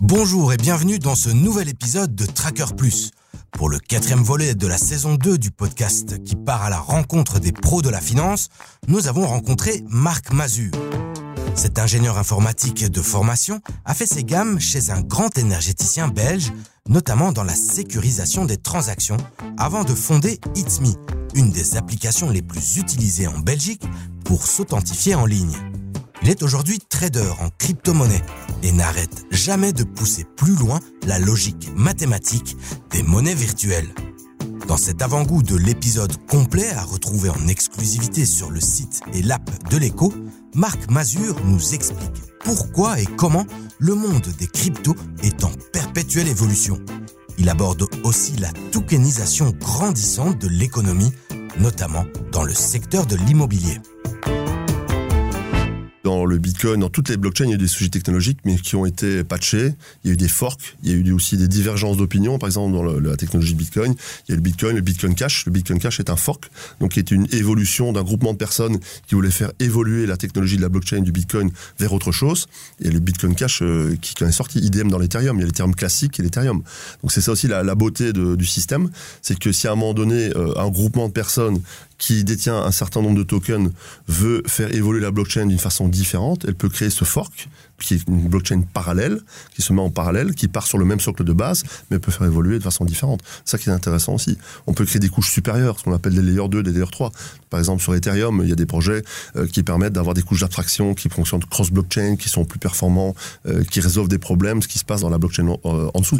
Bonjour et bienvenue dans ce nouvel épisode de Tracker Plus. Pour le quatrième volet de la saison 2 du podcast qui part à la rencontre des pros de la finance, nous avons rencontré Marc Mazur. Cet ingénieur informatique de formation a fait ses gammes chez un grand énergéticien belge, notamment dans la sécurisation des transactions, avant de fonder It's Me, une des applications les plus utilisées en Belgique pour s'authentifier en ligne. Il est aujourd'hui trader en crypto-monnaie et n'arrête jamais de pousser plus loin la logique mathématique des monnaies virtuelles. Dans cet avant-goût de l'épisode complet à retrouver en exclusivité sur le site et l'app de l'écho, Marc Mazur nous explique pourquoi et comment le monde des cryptos est en perpétuelle évolution. Il aborde aussi la tokenisation grandissante de l'économie, notamment dans le secteur de l'immobilier dans le Bitcoin, dans toutes les blockchains, il y a eu des sujets technologiques, mais qui ont été patchés. Il y a eu des forks, il y a eu aussi des divergences d'opinion. Par exemple, dans la technologie Bitcoin, il y a le Bitcoin, le Bitcoin Cash. Le Bitcoin Cash est un fork, donc qui est une évolution d'un groupement de personnes qui voulaient faire évoluer la technologie de la blockchain du Bitcoin vers autre chose. Et le Bitcoin Cash euh, qui, qui est sorti, IDM dans l'Ethereum. Il y a l'Ethereum classique et l'Ethereum. Donc c'est ça aussi la, beauté du système, c'est que si à un moment donné, euh, un groupement de personnes qui détient un certain nombre de tokens veut faire évoluer la blockchain d'une façon différente, elle peut créer ce fork qui est une blockchain parallèle, qui se met en parallèle, qui part sur le même socle de base, mais peut faire évoluer de façon différente. C'est ça qui est intéressant aussi. On peut créer des couches supérieures, ce qu'on appelle des layers 2, des layers 3. Par exemple, sur Ethereum, il y a des projets euh, qui permettent d'avoir des couches d'abstraction qui fonctionnent cross-blockchain, qui sont plus performants, euh, qui résolvent des problèmes, ce qui se passe dans la blockchain euh, en dessous.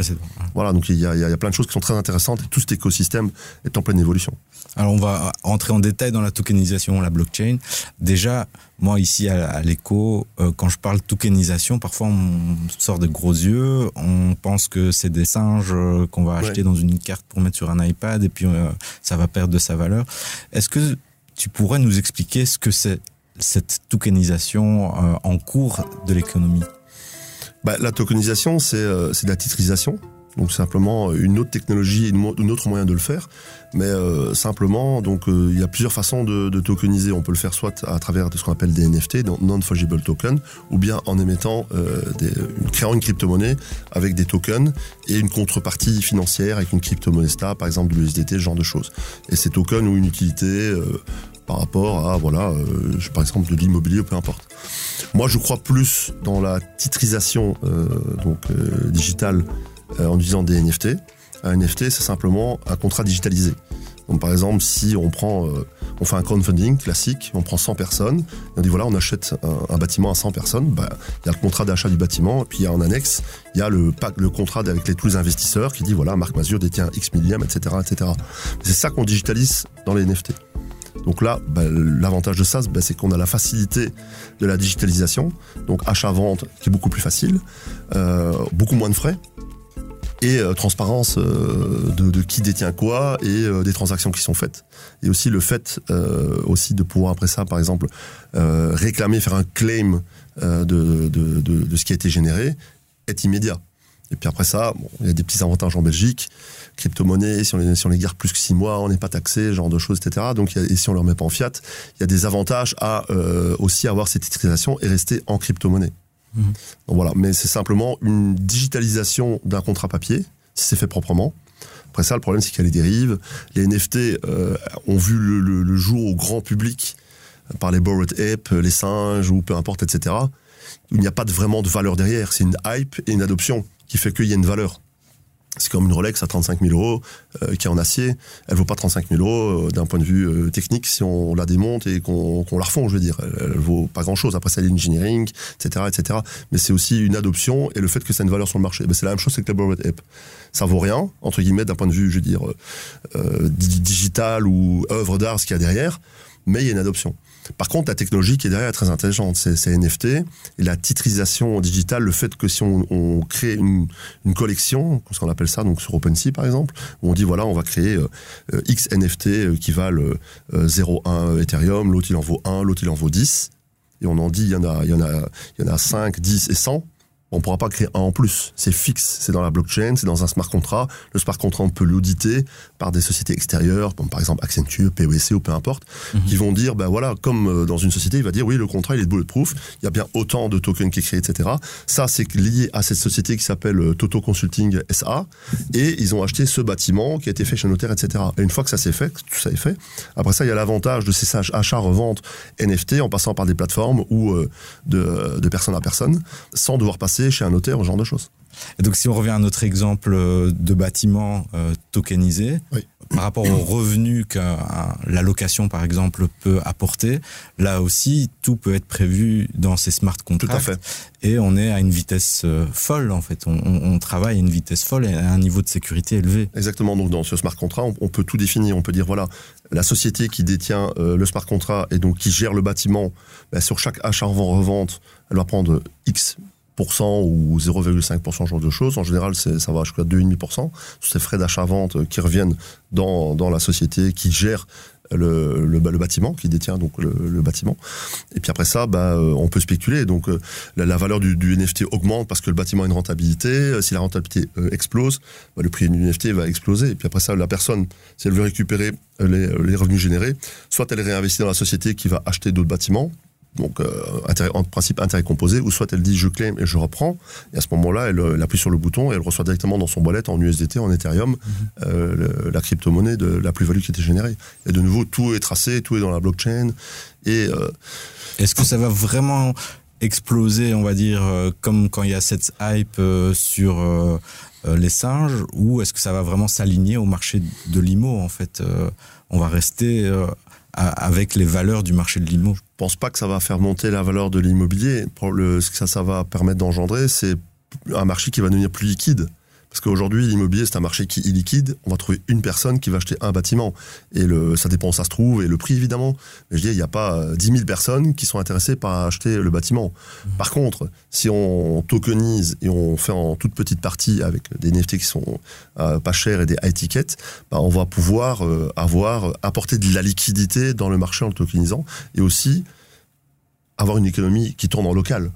Voilà, donc il y, a, il y, a, plein de choses qui sont très intéressantes et tout cet écosystème est en pleine évolution. Alors on va entrer en détail dans la tokenisation, la blockchain. Déjà, moi, ici à, l'écho, euh, quand je parle tokenisation, parfois on sort de gros yeux, on pense que c'est des singes euh, qu'on va acheter dans une carte pour mettre sur un iPad et puis euh, ça va perdre de sa valeur. Est-ce que tu pourrais nous expliquer ce que c'est cette tokenisation en cours de l'économie? Bah, La tokenisation, c'est de la titrisation. Donc simplement une autre technologie, une autre moyen de le faire. Mais euh, simplement, donc euh, il y a plusieurs façons de, tokeniser. On peut le faire soit à travers ce qu'on appelle des NFT, donc non-fungible token, ou bien en émettant, euh, créant une crypto-monnaie avec des tokens et une contrepartie financière avec une crypto-monnaie stable, par exemple de l'USDT, ce genre de choses. Et ces tokens ont une utilité euh, par rapport à, voilà, par exemple de l'immobilier, peu importe. Moi, je crois plus dans la titrisation donc digitale en utilisant des NFT. Un NFT, c'est simplement un contrat digitalisé. Donc par exemple, si on prend, euh, on fait un crowdfunding classique, on prend 100 personnes, on dit voilà, on achète un, bâtiment à 100 personnes, bah, il y a le contrat d'achat du bâtiment, et puis il y a en annexe, il y a le, le contrat avec tous les investisseurs qui dit voilà, Marc Mazur détient X millième, etc. etc. C'est ça qu'on digitalise dans les NFT. Donc là, bah, l'avantage de ça, bah, c'est qu'on a la facilité de la digitalisation, donc achat-vente qui est beaucoup plus facile, euh, beaucoup moins de frais, et euh, transparence euh, de, de, qui détient quoi et euh, des transactions qui sont faites. Et aussi le fait aussi de pouvoir après ça, par exemple, réclamer, faire un claim de, de, de, ce qui a été généré est immédiat. Et puis après ça, bon, il y a des petits avantages en Belgique, crypto-monnaie, si on les, si on les garde plus que six mois, on n'est pas taxé, genre de choses, etc. Donc, et si on ne le remet pas en fiat, il y a des avantages à aussi avoir cette titrisation et rester en crypto-monnaie. Donc voilà, mais c'est simplement une digitalisation d'un contrat papier, si c'est fait proprement. Après ça, le problème, c'est qu'il y a les dérives. Les NFT euh, ont vu le, jour au grand public par les Bored Ape, les singes ou peu importe, etc. Il n'y a pas de, vraiment de valeur derrière. C'est une hype et une adoption qui fait qu'il y a une valeur. C'est comme une Rolex à 35 000 euros euh, qui est en acier. Elle vaut pas 35 000 euros euh, d'un point de vue euh, technique si on la démonte et qu'on la refond, je veux dire. Elle, vaut pas grand-chose. Après, c'est l'engineering, etc., etc. Mais c'est aussi une adoption et le fait que ça ait une valeur sur le marché. Ben, c'est la même chose avec la Bored Ape. Ça vaut rien, entre guillemets, d'un point de vue, je veux dire, digital ou œuvre d'art, ce qu'il y a derrière, mais il y a une adoption. Par contre, la technologie qui est derrière est très intelligente. C'est NFT et la titrisation digitale, le fait que si on, crée une, collection, ce qu'on appelle ça, donc sur OpenSea par exemple, où on dit voilà, on va créer euh, euh, X NFT euh, qui valent 0,1 Ethereum, l'autre il en vaut 1, l'autre il en vaut 10, et on en dit il y en a, il y en a, il y en a 5, 10 et 100 on pourra pas créer un en plus. C'est fixe, c'est dans la blockchain, c'est dans un smart contract. Le smart contract, on peut l'auditer par des sociétés extérieures, comme par exemple Accenture, PwC ou peu importe, Mhm. qui vont dire, ben voilà, comme euh, dans une société, il va dire, oui, le contrat, il est bulletproof, il y a bien autant de tokens qui est créé, etc. Ça, c'est lié à cette société qui s'appelle euh, Toto Consulting SA, et ils ont acheté ce bâtiment qui a été fait chez un notaire, etc. Et une fois que ça s'est fait, que tout ça est fait, après ça, il y a l'avantage de ces achats-reventes NFT en passant par des plateformes ou euh, de, de personne à personne, sans devoir passer chez un notaire, ce genre de choses. Et donc, si on revient à notre exemple euh, de bâtiment euh, tokenisé, Oui. par rapport aux revenus que euh, la location, par exemple, peut apporter, là aussi, tout peut être prévu dans ces smart Tout contracts. à fait. Et on est à une vitesse euh, folle, en fait. On, on- on travaille à une vitesse folle et à un niveau de sécurité élevé. Exactement. Donc, dans ce smart contract, on, on peut tout définir. On peut dire, voilà, la société qui détient euh, le smart contract et donc qui gère le bâtiment, ben, sur chaque achat en revente, elle va prendre X ou 0,5% ce genre de choses. En général, ça va jusqu'à 2,5%. Tous ces frais d'achat-vente euh, qui reviennent dans, dans la société qui gère le, le, bâtiment, qui détient donc le, bâtiment. Et puis après ça, bah, euh, on peut spéculer. Donc euh, la, valeur du, NFT augmente parce que le bâtiment a une rentabilité. Si la rentabilité explose, bah, le prix du NFT va exploser. Et puis après ça, la personne, si elle veut récupérer les, les revenus générés, soit elle réinvestit dans la société qui va acheter d'autres bâtiments. Donc, euh, en principe, intérêt composé, ou soit elle dit je claim et je reprends, et à ce moment-là, elle, euh, elle appuie sur le bouton et elle reçoit directement dans son wallet en USDT, en Ethereum, euh, le- la crypto-monnaie de la plus-value qui était générée. Et de nouveau, tout est tracé, tout est dans la blockchain, et euh, Est-ce que ça va vraiment exploser, on va dire, euh, comme quand il y a cette hype euh, sur euh, euh, les singes, ou est-ce que ça va vraiment s'aligner au marché de l'IMO, en fait Euh, On va rester euh, avec les valeurs du marché de l'IMO. je pense pas que ça va faire monter la valeur de l'immobilier. Ce que ça, ça va permettre d'engendrer, c'est un marché qui va devenir plus liquide. Parce qu'aujourd'hui, l'immobilier, c'est un marché qui est liquide. On va trouver une personne qui va acheter un bâtiment. Et le, ça dépend où ça se trouve et le prix, évidemment. Mais je dis, il n'y a pas euh, 10 000 personnes qui sont intéressées par acheter le bâtiment. Par contre, si on tokenise et on fait en toute petite partie avec des NFT qui sont euh, pas chers et des high tickets, bah, on va pouvoir euh, avoir, apporter de la liquidité dans le marché en le tokenisant. Et aussi, avoir une économie qui tourne en local.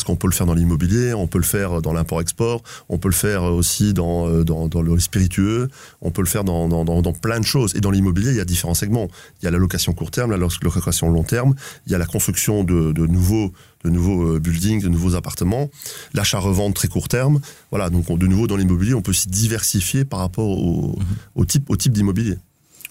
Parce qu'on peut le faire dans l'immobilier, on peut le faire dans l'import-export, on peut le faire aussi dans, euh, dans, dans le spiritueux, on peut le faire dans, dans, plein de choses. Et dans l'immobilier, il y a différents segments. Il y a la location court terme, la lo- location long terme, il y a la construction de, de nouveaux, de nouveaux euh, buildings, de nouveaux appartements, l'achat-revente très court terme. Voilà, donc on- de nouveau dans l'immobilier, on peut s'y diversifier par rapport au, au type, au type d'immobilier.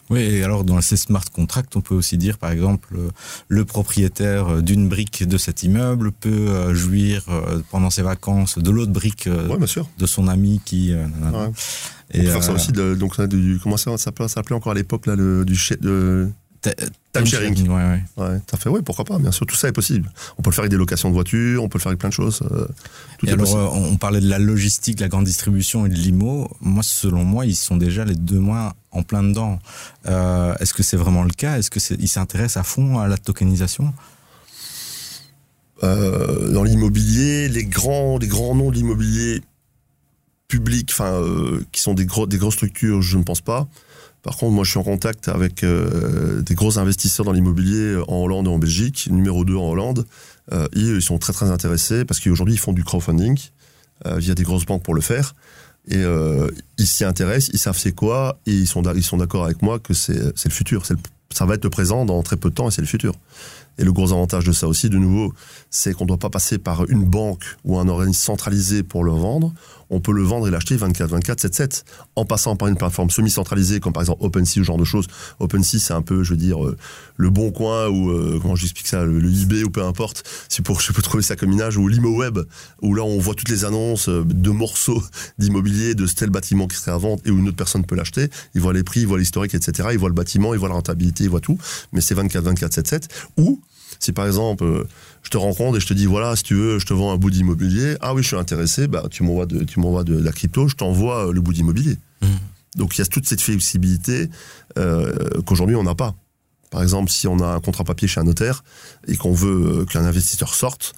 Oui, et alors dans ces smart contracts, on peut aussi dire, par exemple, euh, le propriétaire euh, d'une brique de cet immeuble peut euh, jouir pendant ses vacances de l'autre brique Oui, bien sûr. de son ami qui... nanana. Ouais. Et, on peut faire ça aussi, de, donc ça, du, comment ça s'appelait, encore à l'époque là, le, du sh- de, Time sharing. Ouais, ouais. Ouais, t'as fait, oui, pourquoi pas, bien sûr, tout ça est possible. On peut le faire avec des locations de voitures, on peut le faire avec plein de choses. euh, tout Et est alors, possible. euh, on parlait de la logistique, de la grande distribution et de l'IMO. Moi, selon moi, ils sont déjà les deux mois en plein dedans. Euh, Est-ce que c'est vraiment le cas? Est-ce qu'ils s'intéressent à fond à la tokenisation? Euh, dans l'immobilier, les grands, les grands noms de l'immobilier public, enfin, euh, qui sont des, gros, des grosses structures, je ne pense pas. Par contre, moi, je suis en contact avec euh, des gros investisseurs dans l'immobilier en Hollande et en Belgique, numéro 2 en Hollande. Euh, ils sont très, très intéressés parce qu'aujourd'hui, ils font du crowdfunding euh, via des grosses banques pour le faire. Et euh, ils s'y intéressent, ils savent c'est quoi, et ils sont, ils sont d'accord avec moi que c'est le futur. Ça va être le présent dans très peu de temps et c'est le futur. Et le gros avantage de ça aussi, de nouveau, c'est qu'on ne doit pas passer par une banque ou un organisme centralisé pour le vendre. On peut le vendre et l'acheter 24, 24, 7, 7, en passant par une plateforme semi-centralisée comme par exemple OpenSea ce genre de choses. OpenSea, c'est un peu, je veux dire, euh, le bon coin ou, euh, comment j'explique ça, le, le eBay ou peu importe, si pour, je peux trouver ça comme image, ou l'ImoWeb, où là on voit toutes les annonces euh, de morceaux d'immobilier, de tel bâtiment qui serait à vendre et où une autre personne peut l'acheter. Il voit les prix, il voit l'historique, etc. Il voit le bâtiment, il voit la rentabilité, il voit tout. Mais c'est 24, 24, 7, 7. Ou, si par exemple, euh, je te rencontre et je te dis, voilà, si tu veux, je te vends un bout d'immobilier. Ah oui, je suis intéressé, bah, tu m'envoies de, tu m'envoies de la crypto, je t'envoie euh, le bout d'immobilier. Donc il y a toute cette flexibilité euh, qu'aujourd'hui on n'a pas. Par exemple, si on a un contrat papier chez un notaire et qu'on veut qu'un investisseur sorte,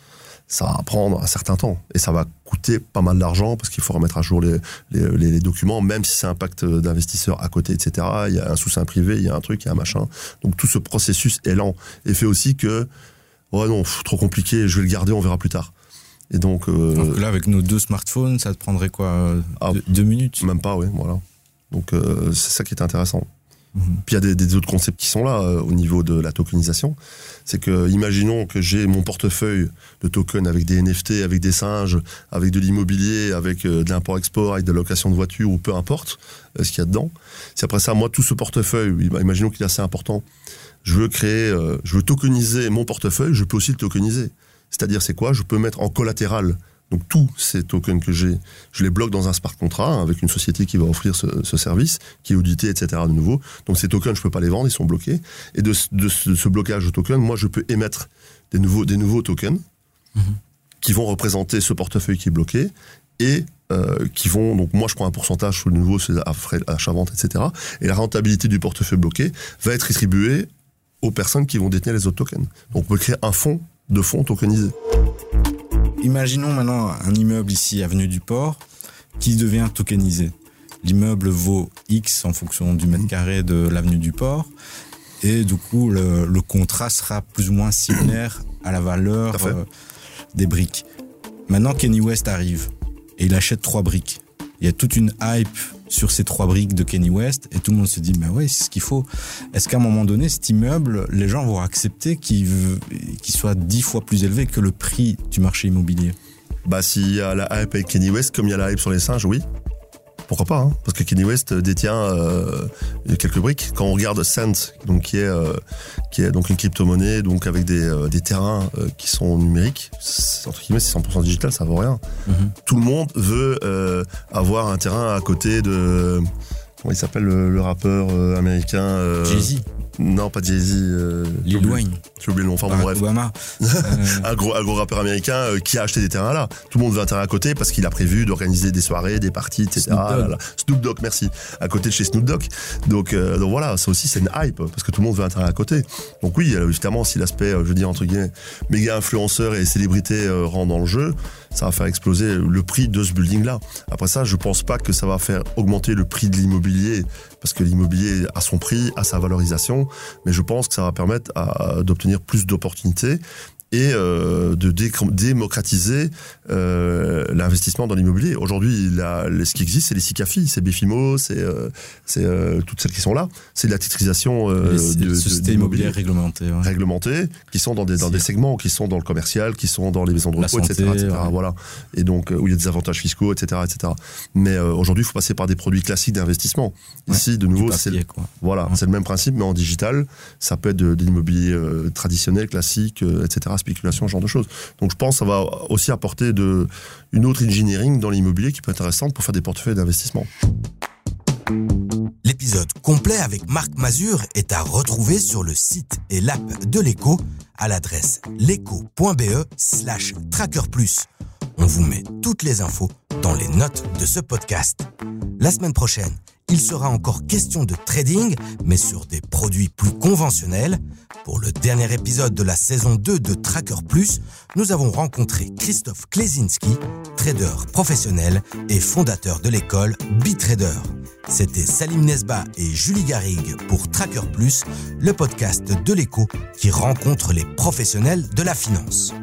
ça va prendre un certain temps et ça va coûter pas mal d'argent parce qu'il faut remettre à jour les, les, les- les documents, même si c'est un pacte d'investisseur à côté, etc. Il y a un soutien privé, il y a un truc, il y a un machin. Donc tout ce processus est lent et fait aussi que, ouais non, pff, trop compliqué, je vais le garder, on verra plus tard. Et donc, euh, Donc là, avec nos deux smartphones, ça te prendrait quoi Ah. deux, deux minutes? même pas, oui, voilà. Donc euh, c'est ça qui est intéressant. Mhm. Puis il y a des, autres concepts qui sont là euh, au niveau de la tokenisation. C'est que, imaginons que j'ai mon portefeuille de tokens avec des NFT, avec des singes, avec de l'immobilier, avec euh, de l'import-export, avec de la location de voitures ou peu importe euh, ce qu'il y a dedans. Si après ça, moi, tout ce portefeuille, im- imaginons qu'il est assez important, je veux créer, euh, je veux tokeniser mon portefeuille, je peux aussi le tokeniser. C'est-à-dire, c'est quoi? Je peux mettre en collatéral. Donc tous ces tokens que j'ai, je les bloque dans un smart contract hein, avec une société qui va offrir ce, ce service, qui est audité, etc. de nouveau. Donc ces tokens, je peux pas les vendre, ils sont bloqués. Et de, ce- de ce, ce blocage de tokens, moi, je peux émettre des nouveaux, des nouveaux tokens qui vont représenter ce portefeuille qui est bloqué et euh, qui vont donc moi je prends un pourcentage sur le nouveau c'est à frais achat-vente etc et la rentabilité du portefeuille bloqué va être rétribuée aux personnes qui vont détenir les autres tokens donc on peut créer un fonds de fonds tokenisés Imaginons maintenant un immeuble ici, avenue du Port, qui devient tokenisé. L'immeuble vaut X en fonction du mètre carré de l'avenue du Port. Et du coup, le, le contrat sera plus ou moins similaire à la valeur euh, des briques. Maintenant, Kenny West arrive et il achète trois briques. Il y a toute une hype sur ces trois briques de Kenny West et tout le monde se dit, mais ouais, c'est ce qu'il faut. Est-ce qu'à un moment donné, cet immeuble, les gens vont accepter qu'il soit dix fois plus élevé que le prix du marché immobilier? Bah s'il y a la hype avec Kenny West comme il y a la hype sur les singes oui pourquoi pas hein. Parce que Kenny West détient euh, quelques briques. Quand on regarde Cent donc qui est euh, qui est donc une crypto-monnaie donc avec des, euh, des terrains qui sont numériques c'est- entre guillemets c'est 100% digital ça vaut rien. Mhm. tout le monde veut avoir un terrain à côté de comment il s'appelle le, le rappeur américain Jay-Z, non pas Jay-Z euh, Lil Wayne, j'ai oublié le nom enfin bon, bref Obama. Euh, un gros, un gros rappeur américain euh, qui a acheté des terrains là. Tout le monde veut un terrain à côté parce qu'il a prévu d'organiser des soirées, des parties, etc. Snoop Dogg. Là là. Snoop Dogg, merci. À côté de chez Snoop Dogg. Donc, euh, donc voilà, ça aussi c'est une hype parce que tout le monde veut un terrain à côté. Donc oui, euh, évidemment, si l'aspect, je veux dire entre guillemets, méga influenceur et célébrité rentre dans le jeu, ça va faire exploser le prix de ce building là. Après ça, je pense pas que ça va faire augmenter le prix de l'immobilier parce que l'immobilier a son prix, a sa valorisation, mais je pense que ça va permettre d'obtenir plus d'opportunités et euh, de dé- démocratiser euh, l'investissement dans l'immobilier. Aujourd'hui, ce qui existe, c'est les SICAFI, c'est Befimo, c'est euh, toutes celles qui sont là. C'est de la titrisation les, de, sociétés immobilières réglementées. ouais. réglementées, qui sont dans des, dans des segments, qui sont dans le commercial, qui sont dans les maisons de repos, etc., santé, etc., ouais. Voilà. Et donc, où il y a des avantages fiscaux, etc., etc. Mais aujourd'hui, il faut passer par des produits classiques d'investissement. Ouais, Ici, de nouveau, c'est voilà, c'est le même principe, mais en digital. Ça peut être de, de l'immobilier traditionnel, classique, etc., spéculation, ce genre de choses. Donc je pense que ça va aussi apporter de, une autre engineering dans l'immobilier qui peut être intéressante pour faire des portefeuilles d'investissement. L'épisode complet avec Marc Mazur est à retrouver sur le site et l'app de l'écho à l'adresse leco.be slash tracker. On vous met toutes les infos dans les notes de ce podcast. La semaine prochaine, il sera encore question de trading, mais sur des produits plus conventionnels. Pour le dernier épisode de la saison 2 de Tracker Plus, nous avons rencontré Christophe Klesinski, trader professionnel et fondateur de l'école BitTrader. C'était Salim Nesba et Julie Garrigue pour Tracker Plus, le podcast de l'écho qui rencontre les professionnels de la finance.